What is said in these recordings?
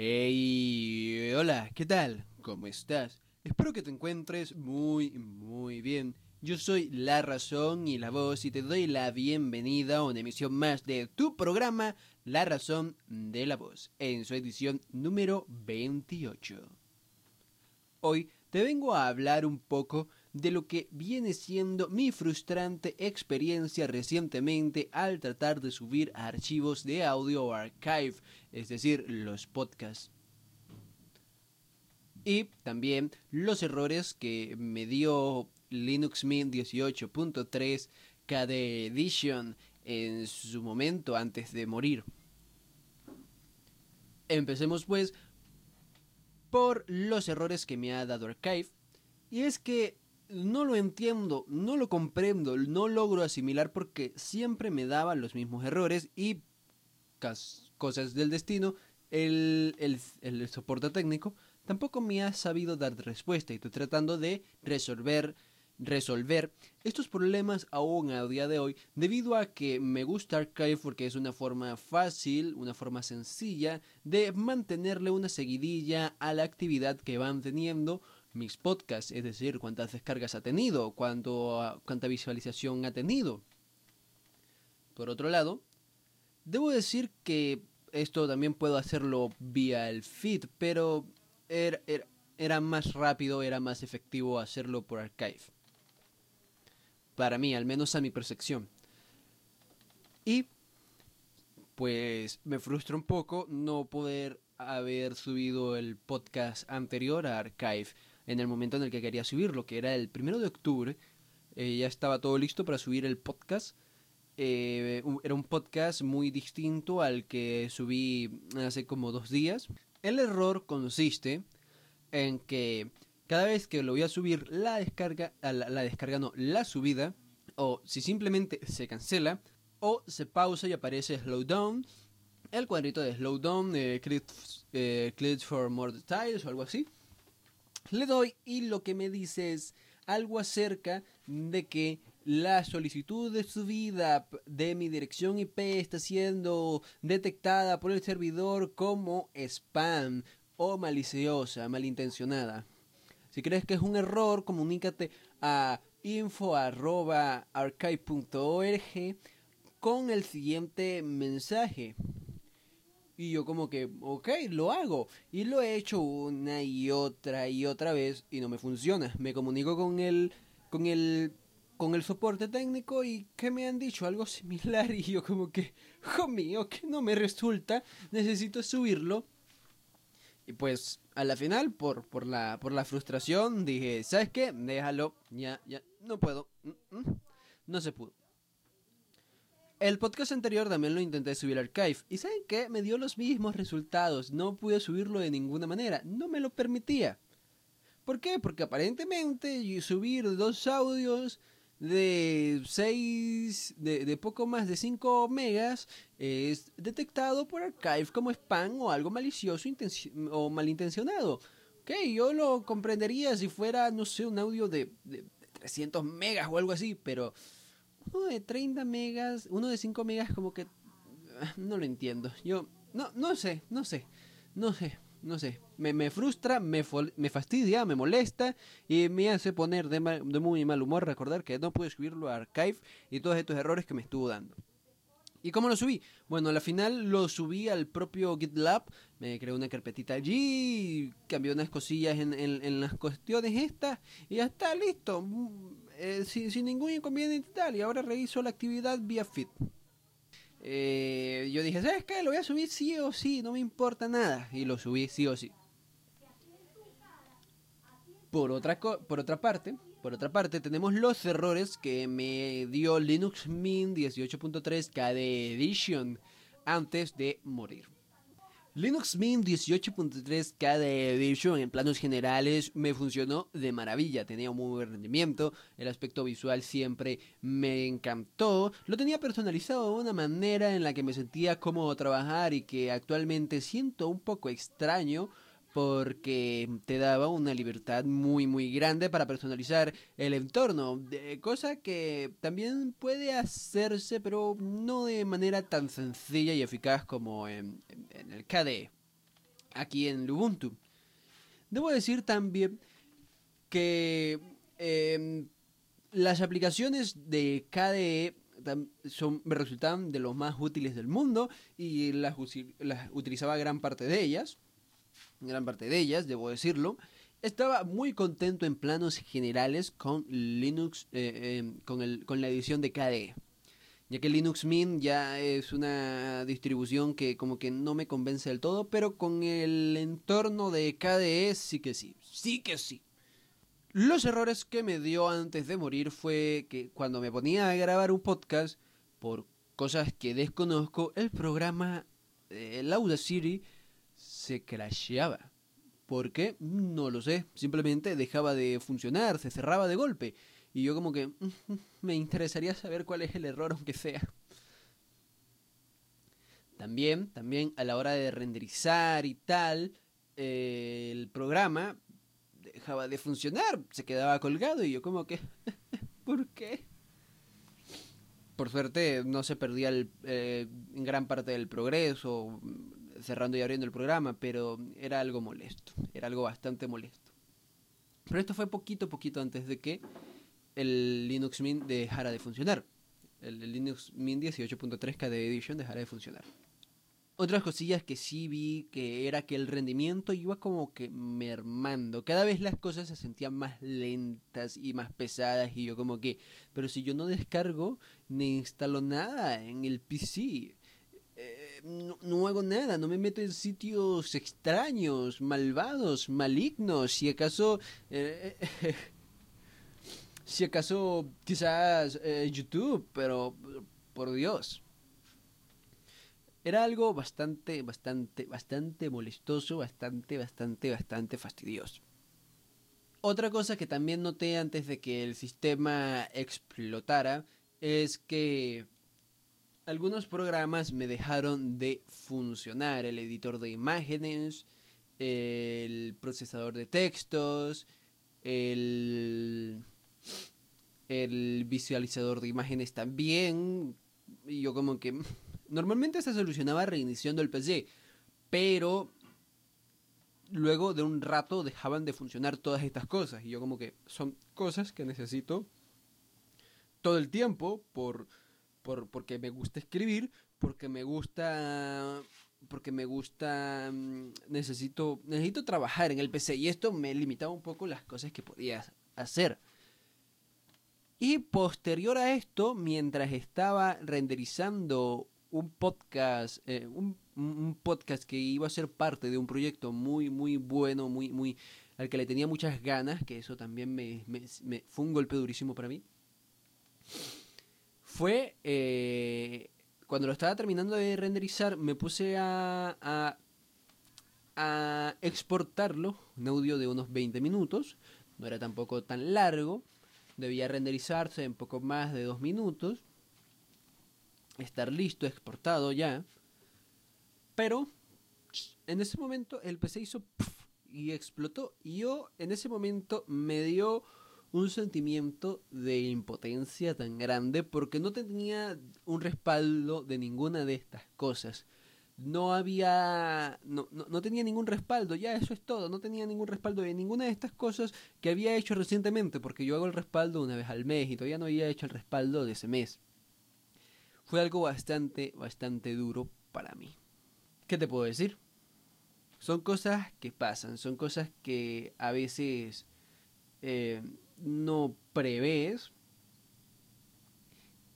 Hey, hola, ¿qué tal? ¿Cómo estás? Espero que te encuentres muy, muy bien. Yo soy La Razón y la Voz y te doy la bienvenida a una emisión más de tu programa La Razón de la Voz, en su edición número 28. Hoy te vengo a hablar un poco de lo que viene siendo mi frustrante experiencia recientemente al tratar de subir archivos de audio archive, es decir, los podcasts y también los errores que me dio Linux Mint 18.3 KD Edition en su momento antes de morir. Empecemos pues por los errores que me ha dado Archive. Y es que no lo entiendo, no lo comprendo, no logro asimilar porque siempre me daban los mismos errores y cosas del destino, el, el, soporte técnico tampoco me ha sabido dar respuesta y estoy tratando de resolver resolver estos problemas aún a día de hoy debido a que me gusta Archive porque es una forma fácil, una forma sencilla de mantenerle una seguidilla a la actividad que van teniendo mis podcasts, es decir, cuántas descargas ha tenido, cuánto, cuánta visualización ha tenido. Por otro lado, debo decir que esto también puedo hacerlo vía el feed, pero era, era, más rápido, era más efectivo hacerlo por Archive. Para mí, al menos a mi percepción. Y pues me frustra un poco no poder haber subido el podcast anterior a Archive en el momento en el que quería subirlo, que era el primero de octubre. Eh, ya estaba todo listo para subir el podcast. Eh, era un podcast muy distinto al que subí hace como dos días. El error consiste en que cada vez que lo voy a subir la descarga, la, descarga no, la subida, o si simplemente se cancela, o se pausa y aparece slowdown, el cuadrito de slowdown, eh, click, for more details o algo así. Le doy y lo que me dice es algo acerca de que la solicitud de subida de mi dirección IP está siendo detectada por el servidor como spam o maliciosa, malintencionada. Si crees que es un error, comunícate a info.archive.org con el siguiente mensaje. Y yo como que, ok, lo hago. Y lo he hecho una y otra y otra vez y no me funciona. Me comunico con el, con el, con el soporte técnico y que me han dicho algo similar y yo como que, oh mío, que no me resulta. Necesito subirlo. Y pues a la final, por, por, la, por la frustración, dije, ¿sabes qué? Déjalo, ya, ya, no puedo. Mm, mm, no se pudo. El podcast anterior también lo intenté subir al Archive. ¿Y saben qué? Me dio los mismos resultados. No pude subirlo de ninguna manera. No me lo permitía. ¿Por qué? Porque aparentemente subir dos audios de 6, de, poco más de 5 megas es detectado por Archive como spam o algo malicioso o malintencionado. Ok, yo lo comprendería si fuera, no sé, un audio de, de 300 megas o algo así, pero uno de 30 megas, uno de 5 megas como que ah, no lo entiendo. Yo no no sé, no sé. No sé, no sé. Me, me frustra, me, me fastidia, me molesta y me hace poner de, muy mal humor recordar que no pude subirlo a Archive y todos estos errores que me estuvo dando. ¿Y cómo lo subí? Bueno, al final lo subí al propio GitLab, me creé una carpetita allí, cambié unas cosillas en, en, las cuestiones estas y ya está listo, eh, sin, ningún inconveniente tal. Y ahora reviso la actividad vía Fit. Eh, yo dije, ¿sabes qué? Lo voy a subir sí o sí, no me importa nada. Y lo subí sí o sí. Por otra, por otra parte, por otra parte, tenemos los errores que me dio Linux Mint 18.3 KD Edition antes de morir. Linux Mint 18.3 KD Edition en planos generales me funcionó de maravilla, tenía un muy buen rendimiento, el aspecto visual siempre me encantó, lo tenía personalizado de una manera en la que me sentía cómodo trabajar y que actualmente siento un poco extraño porque te daba una libertad muy muy grande para personalizar el entorno, cosa que también puede hacerse pero no de manera tan sencilla y eficaz como en, el KDE. aquí en Ubuntu. Debo decir también que em, las aplicaciones de KDE son, me resultaban de los más útiles del mundo y las, las utilizaba gran parte de ellas. Gran parte de ellas, debo decirlo. Estaba muy contento en planos generales con Linux, eh, em, con, el, con la edición de KDE. Ya que Linux Mint ya es una distribución que como que no me convence del todo, pero con el entorno de KDE sí que sí, sí que sí. Los errores que me dio antes de morir fue que cuando me ponía a grabar un podcast, por cosas que desconozco, el programa, el Audacity, se crasheaba. ¿Por qué? No lo sé. Simplemente dejaba de funcionar, se cerraba de golpe. Y yo como que me interesaría saber cuál es el error, aunque sea. También, también a la hora de renderizar y tal, eh, el programa dejaba de funcionar, se quedaba colgado y yo como que, ¿por qué? Por suerte no se perdía el, eh, gran parte del progreso cerrando y abriendo el programa, pero era algo molesto, era algo bastante molesto. Pero esto fue poquito, poquito antes de que el Linux Mint dejara de funcionar. El, Linux Mint 18.3 KDE Edition dejara de funcionar. Otras cosillas que sí vi que era que el rendimiento iba como que mermando. Cada vez las cosas se sentían más lentas y más pesadas y yo como que, pero si yo no descargo ni instalo nada en el PC, eh, no, hago nada, no me meto en sitios extraños, malvados, malignos, si acaso... Eh, si acaso quizás eh, YouTube, pero por Dios era algo bastante, bastante, bastante molestoso, bastante, bastante, bastante fastidioso. Otra cosa que también noté antes de que el sistema explotara es que algunos programas me dejaron de funcionar. El editor de imágenes, el procesador de textos, el, el visualizador de imágenes también. Y yo como que Normalmente se solucionaba reiniciando el PC, pero luego de un rato dejaban de funcionar todas estas cosas. Y yo como que son cosas que necesito todo el tiempo por, por porque me gusta escribir, porque me gusta porque me gusta mm, necesito necesito trabajar en el PC y esto me limitaba un poco las cosas que podía hacer. Y posterior a esto, mientras estaba renderizando un podcast, eh, un, podcast que iba a ser parte de un proyecto muy, muy bueno, muy, muy, al que le tenía muchas ganas, que eso también me, me, fue un golpe durísimo para mí. Fue eh, cuando lo estaba terminando de renderizar, me puse a, a, a exportarlo, un audio de unos 20 minutos, no era tampoco tan largo, debía renderizarse en poco más de dos minutos estar listo, exportado ya. Pero en ese momento el PC hizo y explotó. Y yo en ese momento me dio un sentimiento de impotencia tan grande porque no tenía un respaldo de ninguna de estas cosas. No había, no, no, no, tenía ningún respaldo, ya eso es todo, no tenía ningún respaldo de ninguna de estas cosas que había hecho recientemente, porque yo hago el respaldo una vez al mes y todavía no había hecho el respaldo de ese mes fue algo bastante, bastante duro para mí. ¿Qué te puedo decir? Son cosas que pasan, son cosas que a veces eh, no prevés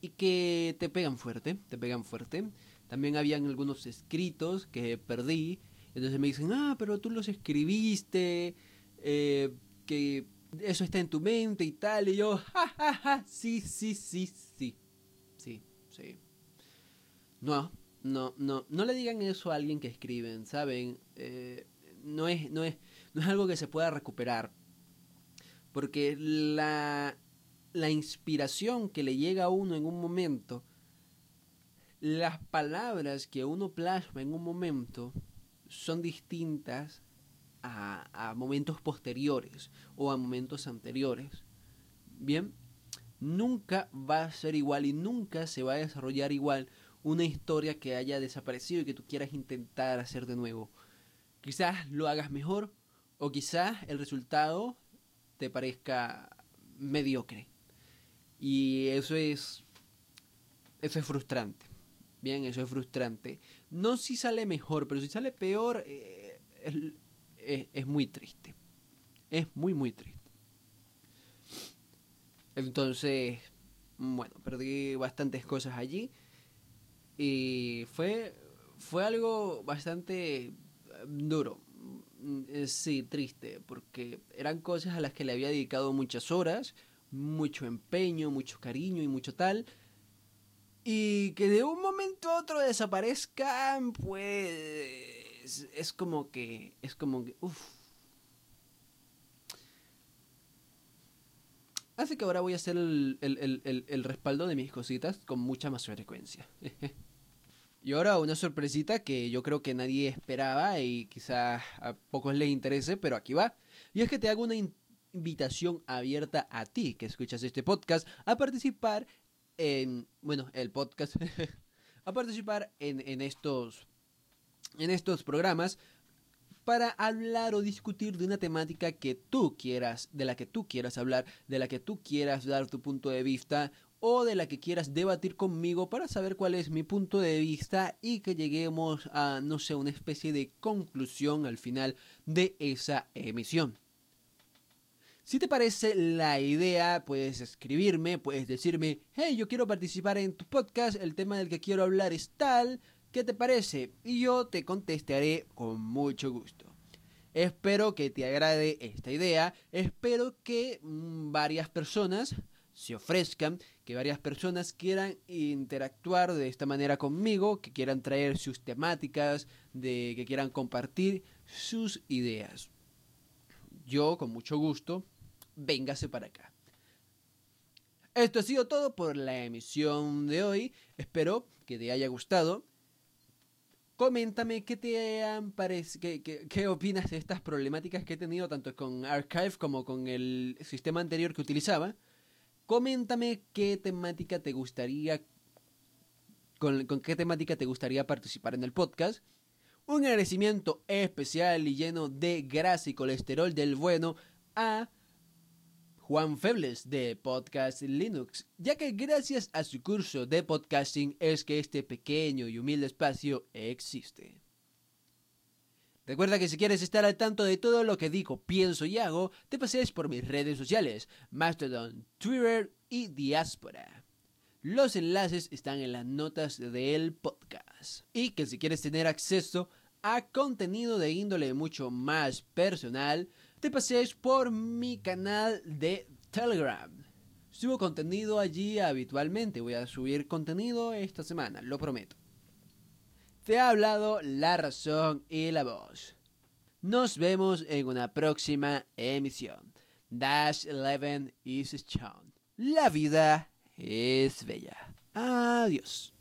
y que te pegan fuerte, te pegan fuerte. También habían algunos escritos que perdí, entonces me dicen, ah, pero tú los escribiste, eh, que eso está en tu mente y tal, y yo, ja, ja, ja, sí, sí, sí, sí. No, no, no, no le digan eso a alguien que escriben, ¿saben? Eh, no, es, no, es, no es algo que se pueda recuperar. Porque la, la inspiración que le llega a uno en un momento, las palabras que uno plasma en un momento son distintas a, a momentos posteriores o a momentos anteriores. Bien, nunca va a ser igual y nunca se va a desarrollar igual una historia que haya desaparecido y que tú quieras intentar hacer de nuevo. quizás lo hagas mejor o quizás el resultado te parezca mediocre. Y eso es eso es frustrante. Bien, eso es frustrante. No si sale mejor, pero si sale peor eh, es muy triste. Es muy muy triste. Entonces, bueno, perdí bastantes cosas allí. Y fue, fue algo bastante duro. Eh, sí, triste, porque eran cosas a las que le había dedicado muchas horas, mucho empeño, mucho cariño y mucho tal. Y que de un momento a otro desaparezcan, pues es como que, es como que, uff, Hace que ahora voy a hacer el, respaldo de mis cositas con mucha más frecuencia. y ahora una sorpresita que yo creo que nadie esperaba y quizás a pocos les interese, pero aquí va. Y es que te hago una invitación abierta a ti que escuchas este podcast a participar en, bueno, el podcast, a participar en, en, estos, en estos programas para hablar o discutir de una temática que tú quieras, de la que tú quieras hablar, de la que tú quieras dar tu punto de vista o de la que quieras debatir conmigo para saber cuál es mi punto de vista y que lleguemos a, no sé, una especie de conclusión al final de esa emisión. Si te parece la idea, puedes escribirme, puedes decirme, hey, yo quiero participar en tu podcast, el tema del que quiero hablar es tal, ¿Qué te parece? Y yo te contestaré con mucho gusto. Espero que te agrade esta idea, espero que mm, varias personas se ofrezcan, que varias personas quieran interactuar de esta manera conmigo, que quieran traer sus temáticas, de que quieran compartir sus ideas. Yo, con mucho gusto, véngase para acá. Esto ha sido todo por la emisión de hoy. Espero que te haya gustado. Coméntame qué te han qué, qué, opinas de estas problemáticas que he tenido tanto con Archive como con el sistema anterior que utilizaba. Coméntame qué temática te gustaría, con, qué temática te gustaría participar en el podcast. Un agradecimiento especial y lleno de grasa y colesterol del bueno a Juan Febles de Podcast Linux, ya que gracias a su curso de podcasting es que este pequeño y humilde espacio existe. Recuerda que si quieres estar al tanto de todo lo que digo, pienso y hago, te pases por mis redes sociales, Mastodon, Twitter y Diaspora. Los enlaces están en las notas del podcast. Y que si quieres tener acceso a contenido de índole mucho más personal, te pases por mi canal de Telegram. Subo contenido allí habitualmente. Voy a subir contenido esta semana, lo prometo. Te ha hablado la razón y la voz. Nos vemos en una próxima emisión. Dash 11 is strong. La vida es bella. Adiós.